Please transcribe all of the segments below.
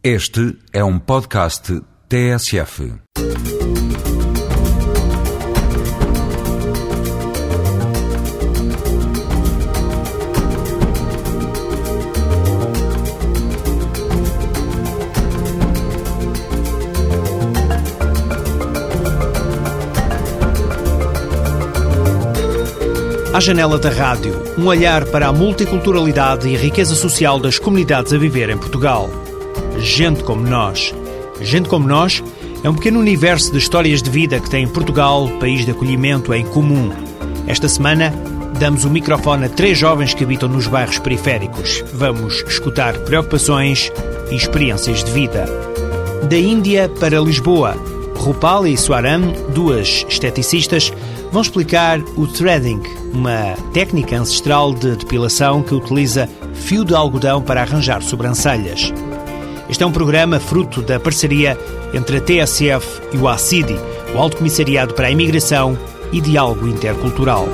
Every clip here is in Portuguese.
Este é um podcast TSF. À janela da rádio, um olhar para a multiculturalidade e a riqueza social das comunidades a viver em Portugal. Gente como nós. Gente como nós é um pequeno universo de histórias de vida que tem Portugal, país de acolhimento, em comum. Esta semana damos o microfone a três jovens que habitam nos bairros periféricos. Vamos escutar preocupações e experiências de vida. Da Índia para Lisboa, Rupal e Swaram, duas esteticistas, vão explicar o threading, uma técnica ancestral de depilação que utiliza fio de algodão para arranjar sobrancelhas. Este é um programa fruto da parceria entre a TSF e o ACIDI, o Alto Comissariado para a Imigração e Diálogo Intercultural.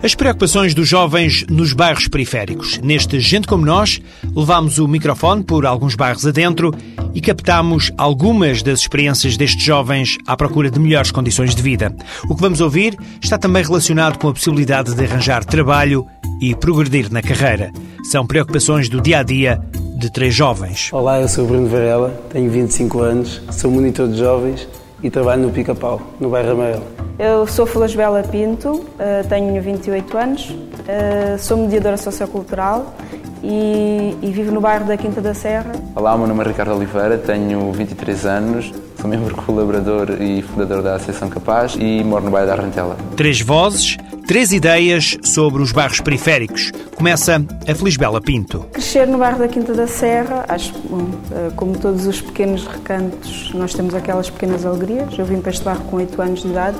As preocupações dos jovens nos bairros periféricos. Neste Gente Como Nós, levámos o microfone por alguns bairros adentro e captámos algumas das experiências destes jovens à procura de melhores condições de vida. O que vamos ouvir está também relacionado com a possibilidade de arranjar trabalho e progredir na carreira. São preocupações do dia a dia de três jovens. Olá, eu sou o Bruno Varela, tenho 25 anos, sou monitor de jovens e trabalho no Pica-Pau, no bairro Amarelo. Eu sou Bela Pinto, eh, tenho 28 anos, eh, sou mediadora sociocultural e, e vivo no bairro da Quinta da Serra. Olá, meu nome é Ricardo Oliveira, tenho 23 anos, sou membro colaborador e fundador da Associação Capaz e moro no bairro da Arrentela. Três vozes, três ideias sobre os bairros periféricos. Começa a Felisbela Pinto. Crescer no bairro da Quinta da Serra, acho bom, eh, como todos os pequenos recantos, nós temos aquelas pequenas alegrias. Eu vim para este bairro com 8 anos de idade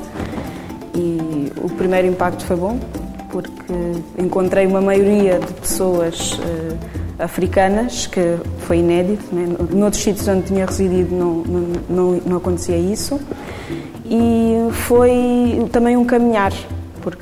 e o primeiro impacto foi bom, encontrei uma maioria de pessoas uh, africanas, que foi inédito. Né? Noutros sítios onde tinha residido não, não, não, não acontecia isso. E foi também um caminhar, porque,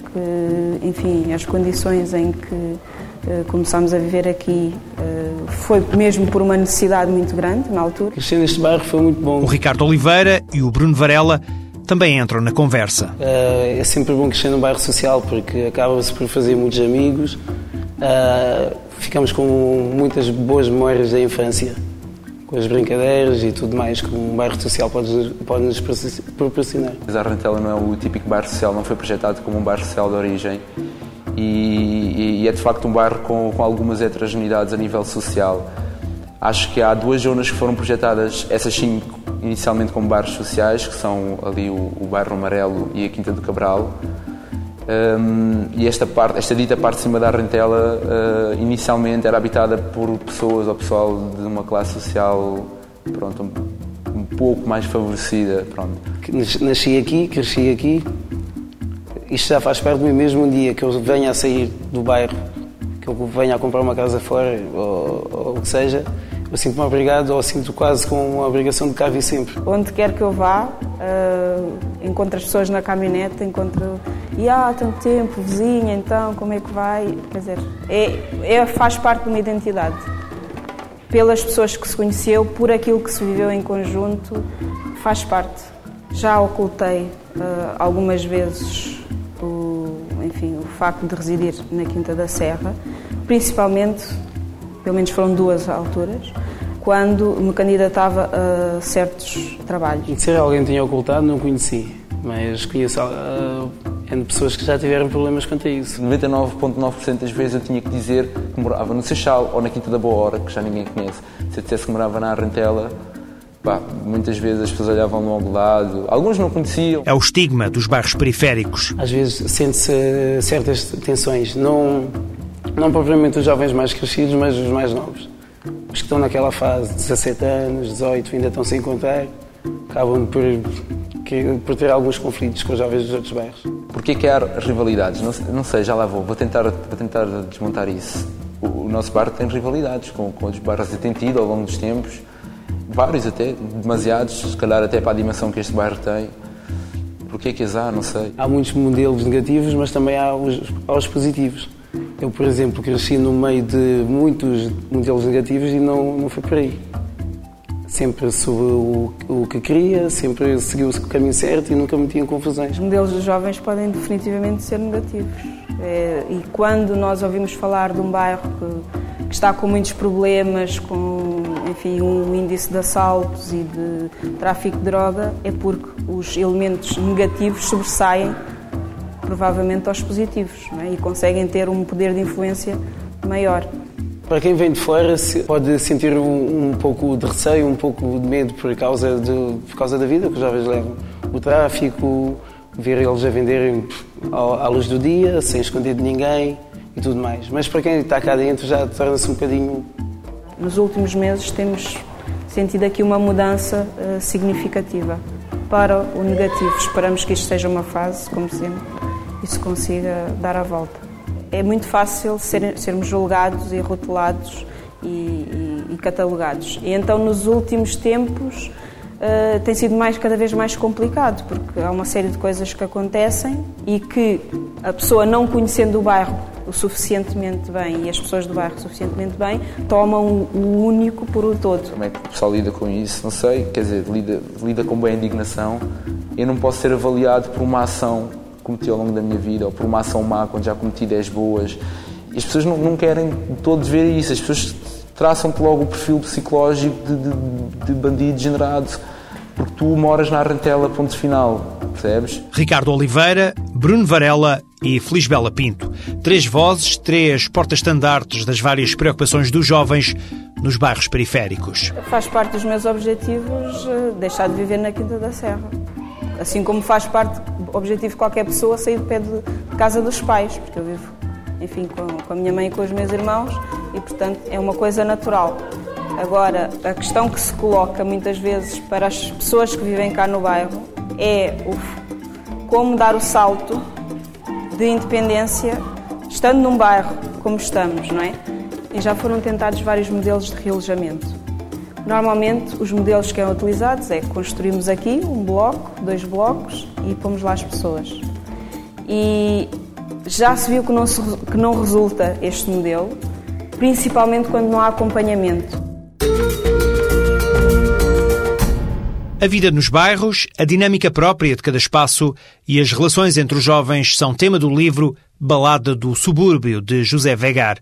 enfim, as condições em que uh, começámos a viver aqui uh, foi mesmo por uma necessidade muito grande na altura. Crescer neste bairro foi muito bom. O Ricardo Oliveira e o Bruno Varela também entram na conversa. Uh, é sempre bom crescer num bairro social porque acaba-se por fazer muitos amigos, uh, ficamos com muitas boas memórias da infância, com as brincadeiras e tudo mais que um bairro social pode, pode nos proporcionar. A Rentela não é o típico bairro social, não foi projetado como um bairro social de origem e, e é de facto um bairro com, com algumas heterogeneidades a nível social. Acho que há duas zonas que foram projetadas, essas cinco inicialmente como bairros sociais, que são ali o, o bairro Amarelo e a Quinta do Cabral. Um, e esta parte, esta dita parte de cima da Rentela, uh, inicialmente era habitada por pessoas ou pessoal de uma classe social, pronto, um, um pouco mais favorecida, pronto. Nasci aqui, cresci aqui. Isto já faz parte de mim mesmo um dia que eu venha a sair do bairro, que eu venha a comprar uma casa fora ou, ou o que seja, eu sinto-me obrigado ou sinto quase com uma obrigação de cá vir sempre. Onde quer que eu vá, uh, encontro as pessoas na caminhonete, encontro. E há tanto tempo, vizinha, então, como é que vai? Quer dizer, é, é, faz parte de uma identidade. Pelas pessoas que se conheceu, por aquilo que se viveu em conjunto, faz parte. Já ocultei uh, algumas vezes o, enfim, o facto de residir na Quinta da Serra, principalmente pelo menos foram duas alturas, quando me candidatava a certos trabalhos. Se alguém tinha ocultado, não conheci, mas conheço uh, N pessoas que já tiveram problemas quanto a isso. 99,9% das vezes eu tinha que dizer que morava no Seixal ou na Quinta da Boa Hora, que já ninguém conhece. Se eu dissesse que morava na Arrentela, Pá, muitas vezes as pessoas olhavam logo lado, alguns não conheciam. É o estigma dos bairros periféricos. Às vezes sente-se certas tensões, não não propriamente os jovens mais crescidos, mas os mais novos. Os que estão naquela fase de 17 anos, 18, ainda estão sem encontrar, acabam por, por ter alguns conflitos com os jovens dos outros bairros. Porquê que há rivalidades? Não, não sei, já lá vou. Vou tentar, vou tentar desmontar isso. O, o nosso bairro tem rivalidades com, com outros bairros e tem tido ao longo dos tempos. vários até, demasiados, se calhar até para a dimensão que este bairro tem. Porquê que as há? Não sei. Há muitos modelos negativos, mas também há os, há os positivos. Eu, por exemplo, cresci no meio de muitos modelos negativos e não, não foi por aí. Sempre soube o, o que queria, sempre seguiu o caminho certo e nunca metia em confusões. Os modelos dos jovens podem definitivamente ser negativos. É, e quando nós ouvimos falar de um bairro que, que, está com muitos problemas, com enfim, um índice de assaltos e de tráfico de droga, é porque os elementos negativos sobressaem provavelmente aos positivos é? e conseguem ter um poder de influência maior. Para quem vem de fora pode sentir um, um, pouco de receio, um pouco de medo por causa, de, por causa da vida que os jovens levam. O tráfico, ver eles a venderem à luz do dia, sem esconder de ninguém e tudo mais. Mas para quem está cá dentro já torna-se um bocadinho... Nos últimos meses temos sentido aqui uma mudança uh, significativa para o negativo. Esperamos que isto seja uma fase, como sempre, e se consiga dar a volta. É muito fácil ser, sermos julgados e rotulados e, e, e catalogados. E então, nos últimos tempos, uh, tem sido mais, cada vez mais complicado, porque há uma série de coisas que acontecem e que a pessoa, não conhecendo o bairro o suficientemente bem e as pessoas do bairro suficientemente bem, tomam o único por o todo. Como é que o pessoal lida com isso? Não sei, quer dizer, lida, lida com bem a indignação. Eu não posso ser avaliado por uma ação cometi ao longo da minha vida, ou por uma ação má quando já cometi 10 boas. E as pessoas não, não querem todos ver isso, as pessoas traçam-te logo o perfil psicológico de, de, de bandido degenerado, porque tu moras na Arrantela, ponto final, percebes? Ricardo Oliveira, Bruno Varela e Bela Pinto. Três vozes, três portas-estandartes das várias preocupações dos jovens nos bairros periféricos. Faz parte dos meus objetivos eh, deixar de viver na Quinta da Serra. Assim como faz parte do objetivo de qualquer pessoa sair de pé de casa dos pais, porque eu vivo, enfim, com, com a minha mãe e com os meus irmãos e, portanto, é uma coisa natural. Agora, a questão que se coloca muitas vezes para as pessoas que vivem cá no bairro é o, como dar o salto de independência estando num bairro como estamos, não é? E já foram tentados vários modelos de realojamento. Normalmente, os modelos que são utilizados é construímos aqui um bloco, dois blocos e pomos lá as pessoas. E já se viu que não, se, que não resulta este modelo, principalmente quando não há acompanhamento. A vida nos bairros, a dinâmica própria de cada espaço e as relações entre os jovens são tema do livro Balada do Subúrbio, de José Vegar.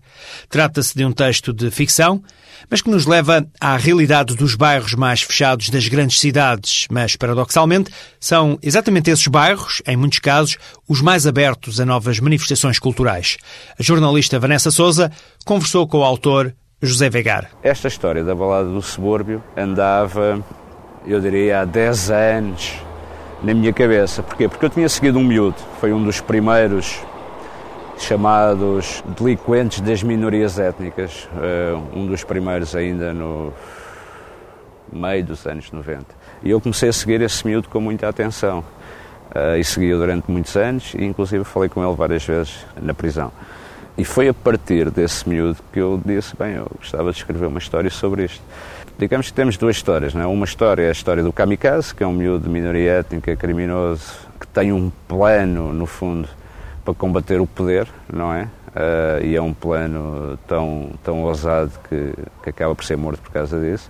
Trata-se de um texto de ficção, mas que nos leva à realidade dos bairros mais fechados das grandes cidades. Mas, paradoxalmente, são exatamente esses bairros, em muitos casos, os mais abertos a novas manifestações culturais. A jornalista Vanessa Souza conversou com o autor José Vegar. Esta história da Balada do Subúrbio andava, eu diria, há 10 anos na minha cabeça. Porquê? Porque eu tinha seguido um miúdo, foi um dos primeiros chamados delinquentes das minorias étnicas, eh, um dos primeiros ainda no meio dos anos 90. E eu comecei a seguir esse miúdo com muita atenção. Eh, e segui-o durante muitos anos e inclusive falei com ele várias vezes na prisão. E foi a partir desse miúdo que eu disse, bem, eu gostava de escrever uma história sobre isto. Digamos que temos duas histórias, não é? Uma história é a história do kamikaze, que é um miúdo de minoria étnica, criminoso, que tem um plano, no fundo, para combater o poder, não é? Uh, e é um plano tão, tão ousado que, que acaba por ser morto por causa disso.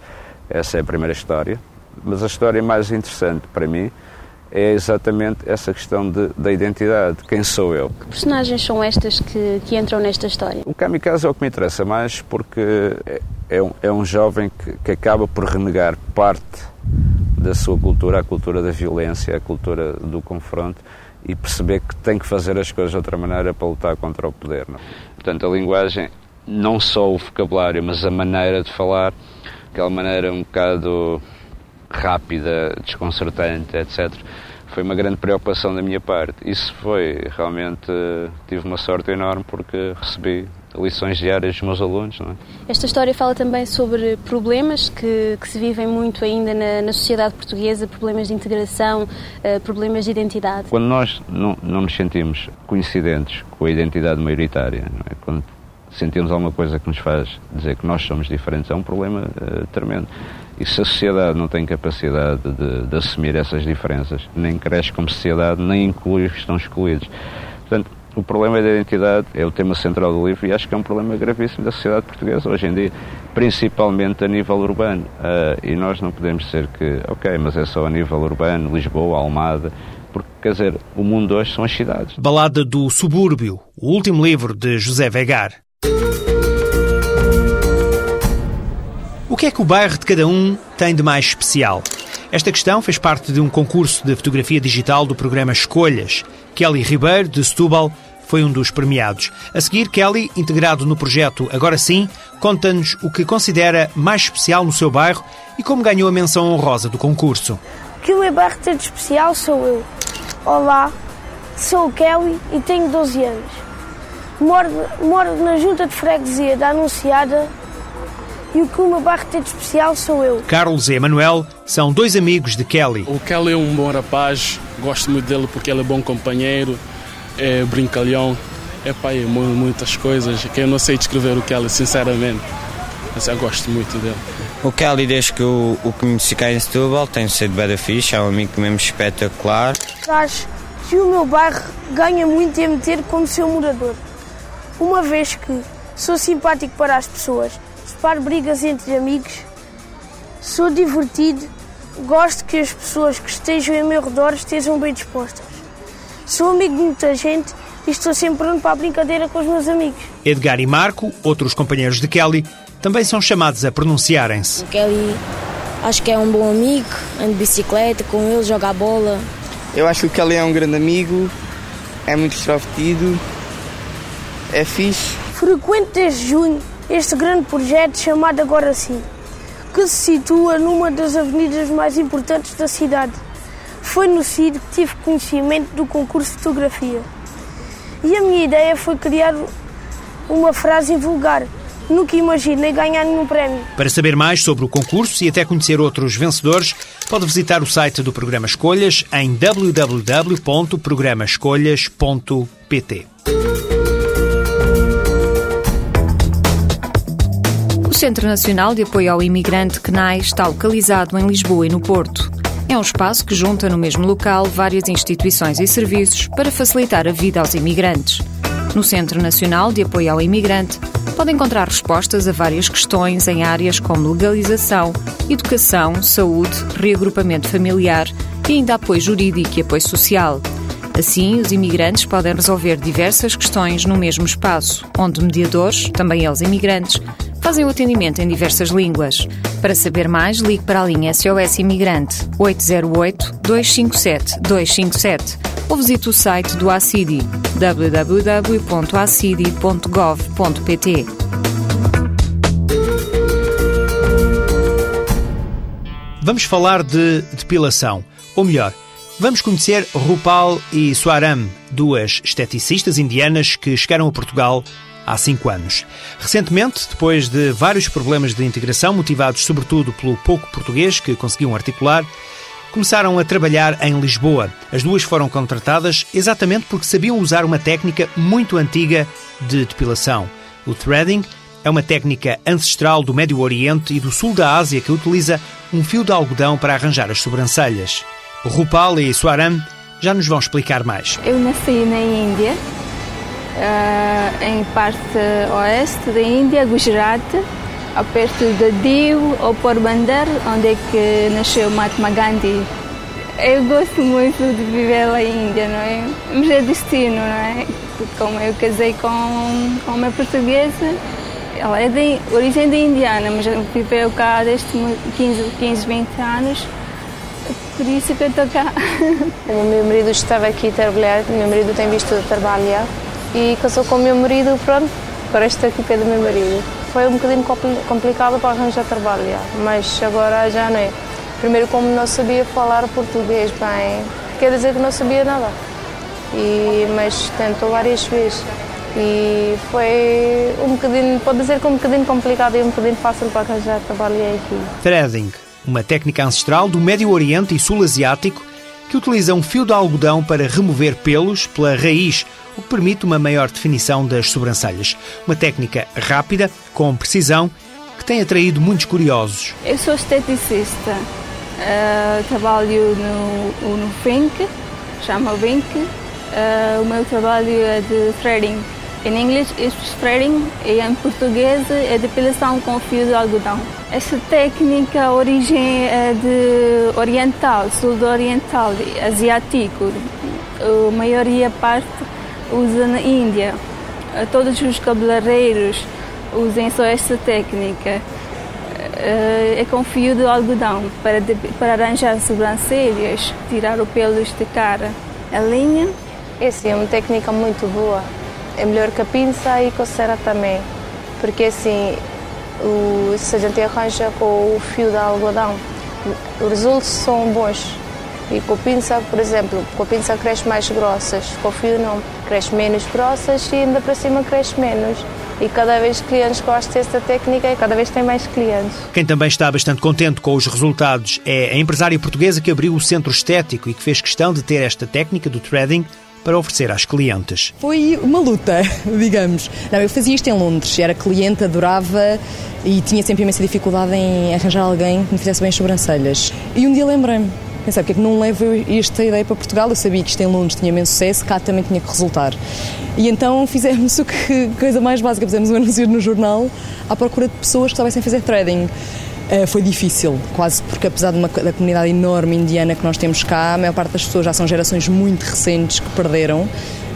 Essa é a primeira história. Mas a história mais interessante para mim é exatamente essa questão de, da identidade. Quem sou eu? Que personagens são estas que, que entram nesta história? O Kamikaze é o que me interessa mais porque é, é, um, é um jovem que, que acaba por renegar parte da sua cultura, a cultura da violência, a cultura do confronto, e perceber que tem que fazer as coisas de outra maneira para lutar contra o poder. Não? Portanto, a linguagem, não só o vocabulário, mas a maneira de falar, aquela maneira um bocado rápida, desconcertante, etc. Foi uma grande preocupação da minha parte. Isso foi realmente. Tive uma sorte enorme porque recebi lições diárias dos meus alunos. É? Esta história fala também sobre problemas que, que se vivem muito ainda na, na, sociedade portuguesa, problemas de integração, uh, problemas de identidade. Quando nós não, não nos sentimos coincidentes com a identidade maioritária, é? quando sentimos alguma coisa que nos faz dizer que nós somos diferentes, é um problema uh, tremendo. E se a sociedade não tem capacidade de, de assumir essas diferenças, nem cresce como sociedade, nem inclui os que estão excluídos. Portanto, o problema da identidade é o tema central do livro e acho que é um problema gravíssimo da sociedade portuguesa hoje em dia, principalmente a nível urbano. Uh, e nós não podemos ser que, ok, mas é só a nível urbano, Lisboa, Almada, porque, quer dizer, o mundo hoje são as cidades. Balada do Subúrbio, o último livro de José Vegar. O que é que o bairro de cada um tem de mais especial? Esta questão fez parte de um concurso de fotografia digital do programa Escolhas. Kelly Ribeiro, de Setúbal, foi um dos premiados. A seguir, Kelly, integrado no projeto Agora Sim, conta-nos o que considera mais especial no seu bairro e como ganhou a menção honrosa do concurso. O que o bairro tem de especial sou eu. Olá, sou o Kelly e tenho 12 anos. Moro, moro na junta de freguesia da Anunciada e o que o meu bairro tem de especial sou eu. Carlos e Emanuel são dois amigos de Kelly. O Kelly é um bom rapaz, gosto muito dele porque ele é bom companheiro, é brincalhão, é pai, é muitas coisas que eu não sei descrever o Kelly, sinceramente. Mas eu gosto muito dele. O Kelly, desde que o, o conheci cá em Setúbal, tem sido bem fixe, é um amigo mesmo espetacular. Acho que o meu bairro ganha muito em me ter como seu morador. Uma vez que sou simpático para as pessoas separo brigas entre amigos, sou divertido, gosto que as pessoas que estejam ao meu redor estejam bem dispostas. Sou amigo de muita gente e estou sempre pronto para a brincadeira com os meus amigos. Edgar e Marco, outros companheiros de Kelly, também são chamados a pronunciarem-se. O Kelly acho que é um bom amigo, anda de bicicleta com ele, joga a bola. Eu acho que o Kelly é um grande amigo, é muito extrovertido, é fixe. Frequente desde junho este grande projeto chamado Agora Sim, que se situa numa das avenidas mais importantes da cidade. Foi no CID que tive conhecimento do concurso de fotografia. E a minha ideia foi criar uma frase vulgar. Nunca imaginei ganhar nenhum prémio. Para saber mais sobre o concurso e até conhecer outros vencedores, pode visitar o site do Programa Escolhas em www.programascolhas.pt. Centro Nacional de Apoio ao Imigrante, CNAI, está localizado em Lisboa e no Porto. É um espaço que junta no mesmo local várias instituições e serviços para facilitar a vida aos imigrantes. No Centro Nacional de Apoio ao Imigrante, pode encontrar respostas a várias questões em áreas como legalização, educação, saúde, reagrupamento familiar e ainda apoio jurídico e apoio social. Assim, os imigrantes podem resolver diversas questões no mesmo espaço, onde mediadores, também eles imigrantes, fazem o atendimento em diversas línguas. Para saber mais, ligue para a linha SOS Imigrante 808-257-257 ou visite o site do ACIDI www.acidi.gov.pt. Vamos falar de depilação, ou melhor, vamos conhecer Rupal e Swaram, duas esteticistas indianas que chegaram a Portugal há cinco anos. Recentemente, depois de vários problemas de integração, motivados sobretudo pelo pouco português que conseguiam articular, começaram a trabalhar em Lisboa. As duas foram contratadas exatamente porque sabiam usar uma técnica muito antiga de depilação. O threading é uma técnica ancestral do Médio Oriente e do sul da Ásia que utiliza um fio de algodão para arranjar as sobrancelhas. Rupal e Swaram já nos vão explicar mais. Eu nasci na Índia uh, em parte oeste da Índia, Gujarat, perto de Diu ou Porbandar, onde é que nasceu Mahatma Gandhi. Eu gosto muito de viver lá em Índia, não é? Mas é destino, não é? Como eu casei com, com uma portuguesa, ela é de origem de indiana, mas viveu cá desde 15, 15 20 anos, por isso que eu estou cá. O meu marido estava aqui a trabalhar, o meu marido tem visto trabalhar e casou com o meu marido, pronto, agora estou aqui pé do meu marido. Foi um bocadinho complicado para arranjar trabalho, mas agora já não é. Primeiro, como não sabia falar português bem, quer dizer que não sabia nada. E, mas tentou várias vezes. E foi um bocadinho, pode dizer que um bocadinho complicado e um bocadinho fácil para arranjar trabalho aqui. Threading, uma técnica ancestral do Médio Oriente e Sul Asiático que utiliza um fio de algodão para remover pelos pela raiz, o que permite uma maior definição das sobrancelhas. Uma técnica rápida, com precisão que tem atraído muitos curiosos. Eu sou esteticista, uh, trabalho no, no FINC, chama FINC. Uh, o meu trabalho é de threading. Em inglês é threading e em português é depilação com fio de algodão. Essa técnica origem é de oriental, sul-oriental, asiático. A maioria parte usa na Índia. Todos os cabeleireiros usem só esta técnica. É com fio de algodão para, para arranjar sobrancelhas, tirar o pelos de cara. A linha. Essa é uma técnica muito boa. É melhor que a pinça e com a cera também. Porque assim, o, se a gente arranja com o fio de algodão, os resultados são bons. E com a pinça, por exemplo, com a pinça cresce mais grossas, com o fio não, cresce menos grossas e ainda para cima cresce menos. E cada vez clientes gostam desta técnica e cada vez tem mais clientes. Quem também está bastante contente com os resultados é a empresária portuguesa que abriu o centro estético e que fez questão de ter esta técnica do threading para oferecer às clientes. Foi uma luta, digamos. Não, eu fazia isto em Londres, era cliente, adorava e tinha sempre imensa dificuldade em arranjar alguém que me fizesse bem as sobrancelhas. E um dia lembrei-me, pensei, porque é que não levo esta ideia para Portugal? Eu sabia que isto em Londres tinha imenso sucesso, cá também tinha que resultar. E então fizemos o que, coisa mais básica, fizemos um anúncio no jornal à procura de pessoas que soubessem fazer trading. Uh, foi difícil, quase porque apesar de uma, da comunidade enorme indiana que nós temos cá, a maior parte das pessoas já são gerações muito recentes que perderam,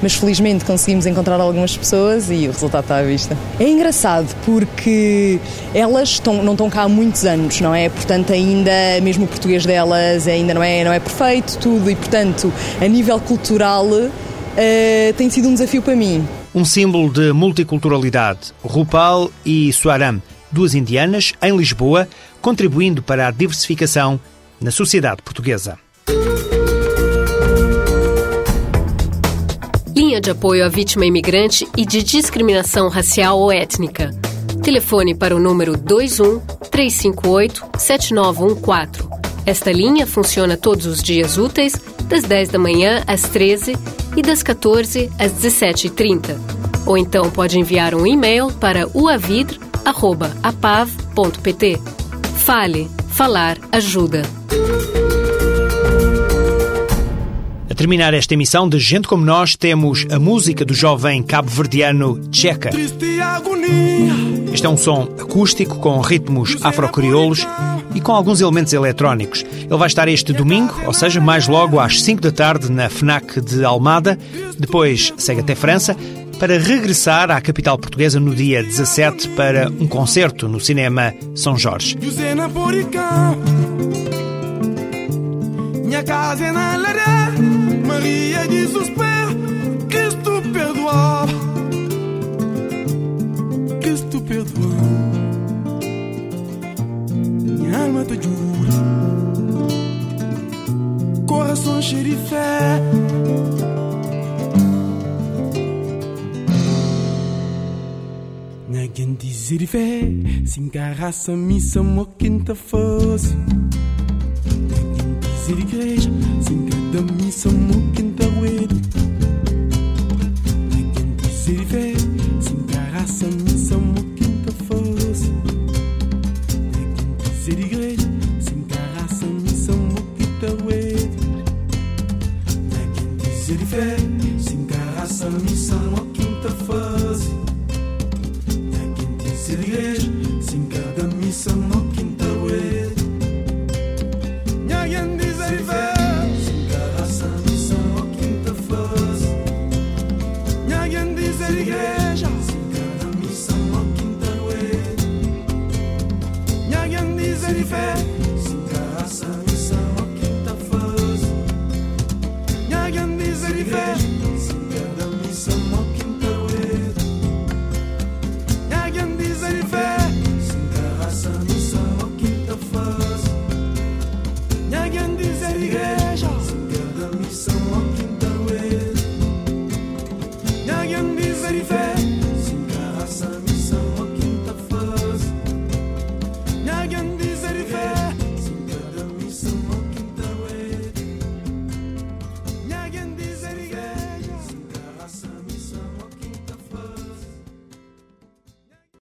mas felizmente conseguimos encontrar algumas pessoas e o resultado está à vista. É engraçado porque elas estão, não estão cá há muitos anos, não é? Portanto, ainda, mesmo o português delas ainda não é, não é perfeito, tudo, e portanto, a nível cultural, uh, tem sido um desafio para mim. Um símbolo de multiculturalidade, Rupal e Swaram duas indianas, em Lisboa, contribuindo para a diversificação na sociedade portuguesa. Linha de apoio à vítima imigrante e de discriminação racial ou étnica. Telefone para o número 21 358 7914. Esta linha funciona todos os dias úteis, das 10 da manhã às 13 e das 14 às 17h30. Ou então pode enviar um e-mail para uavidre apav.pt. Fale, falar ajuda. A terminar esta emissão de Gente Como Nós, temos a música do jovem cabo-verdiano Checa. Este é um som acústico com ritmos afro-crioulos e com alguns elementos eletrónicos. Ele vai estar este domingo, ou seja, mais logo às 5 da tarde na FNAC de Almada. Depois segue até França para regressar à capital portuguesa no dia 17 para um concerto no cinema São Jorge. Minha casa é na Maria Se encarraça missa, mo quinta fosse. Alguém universo.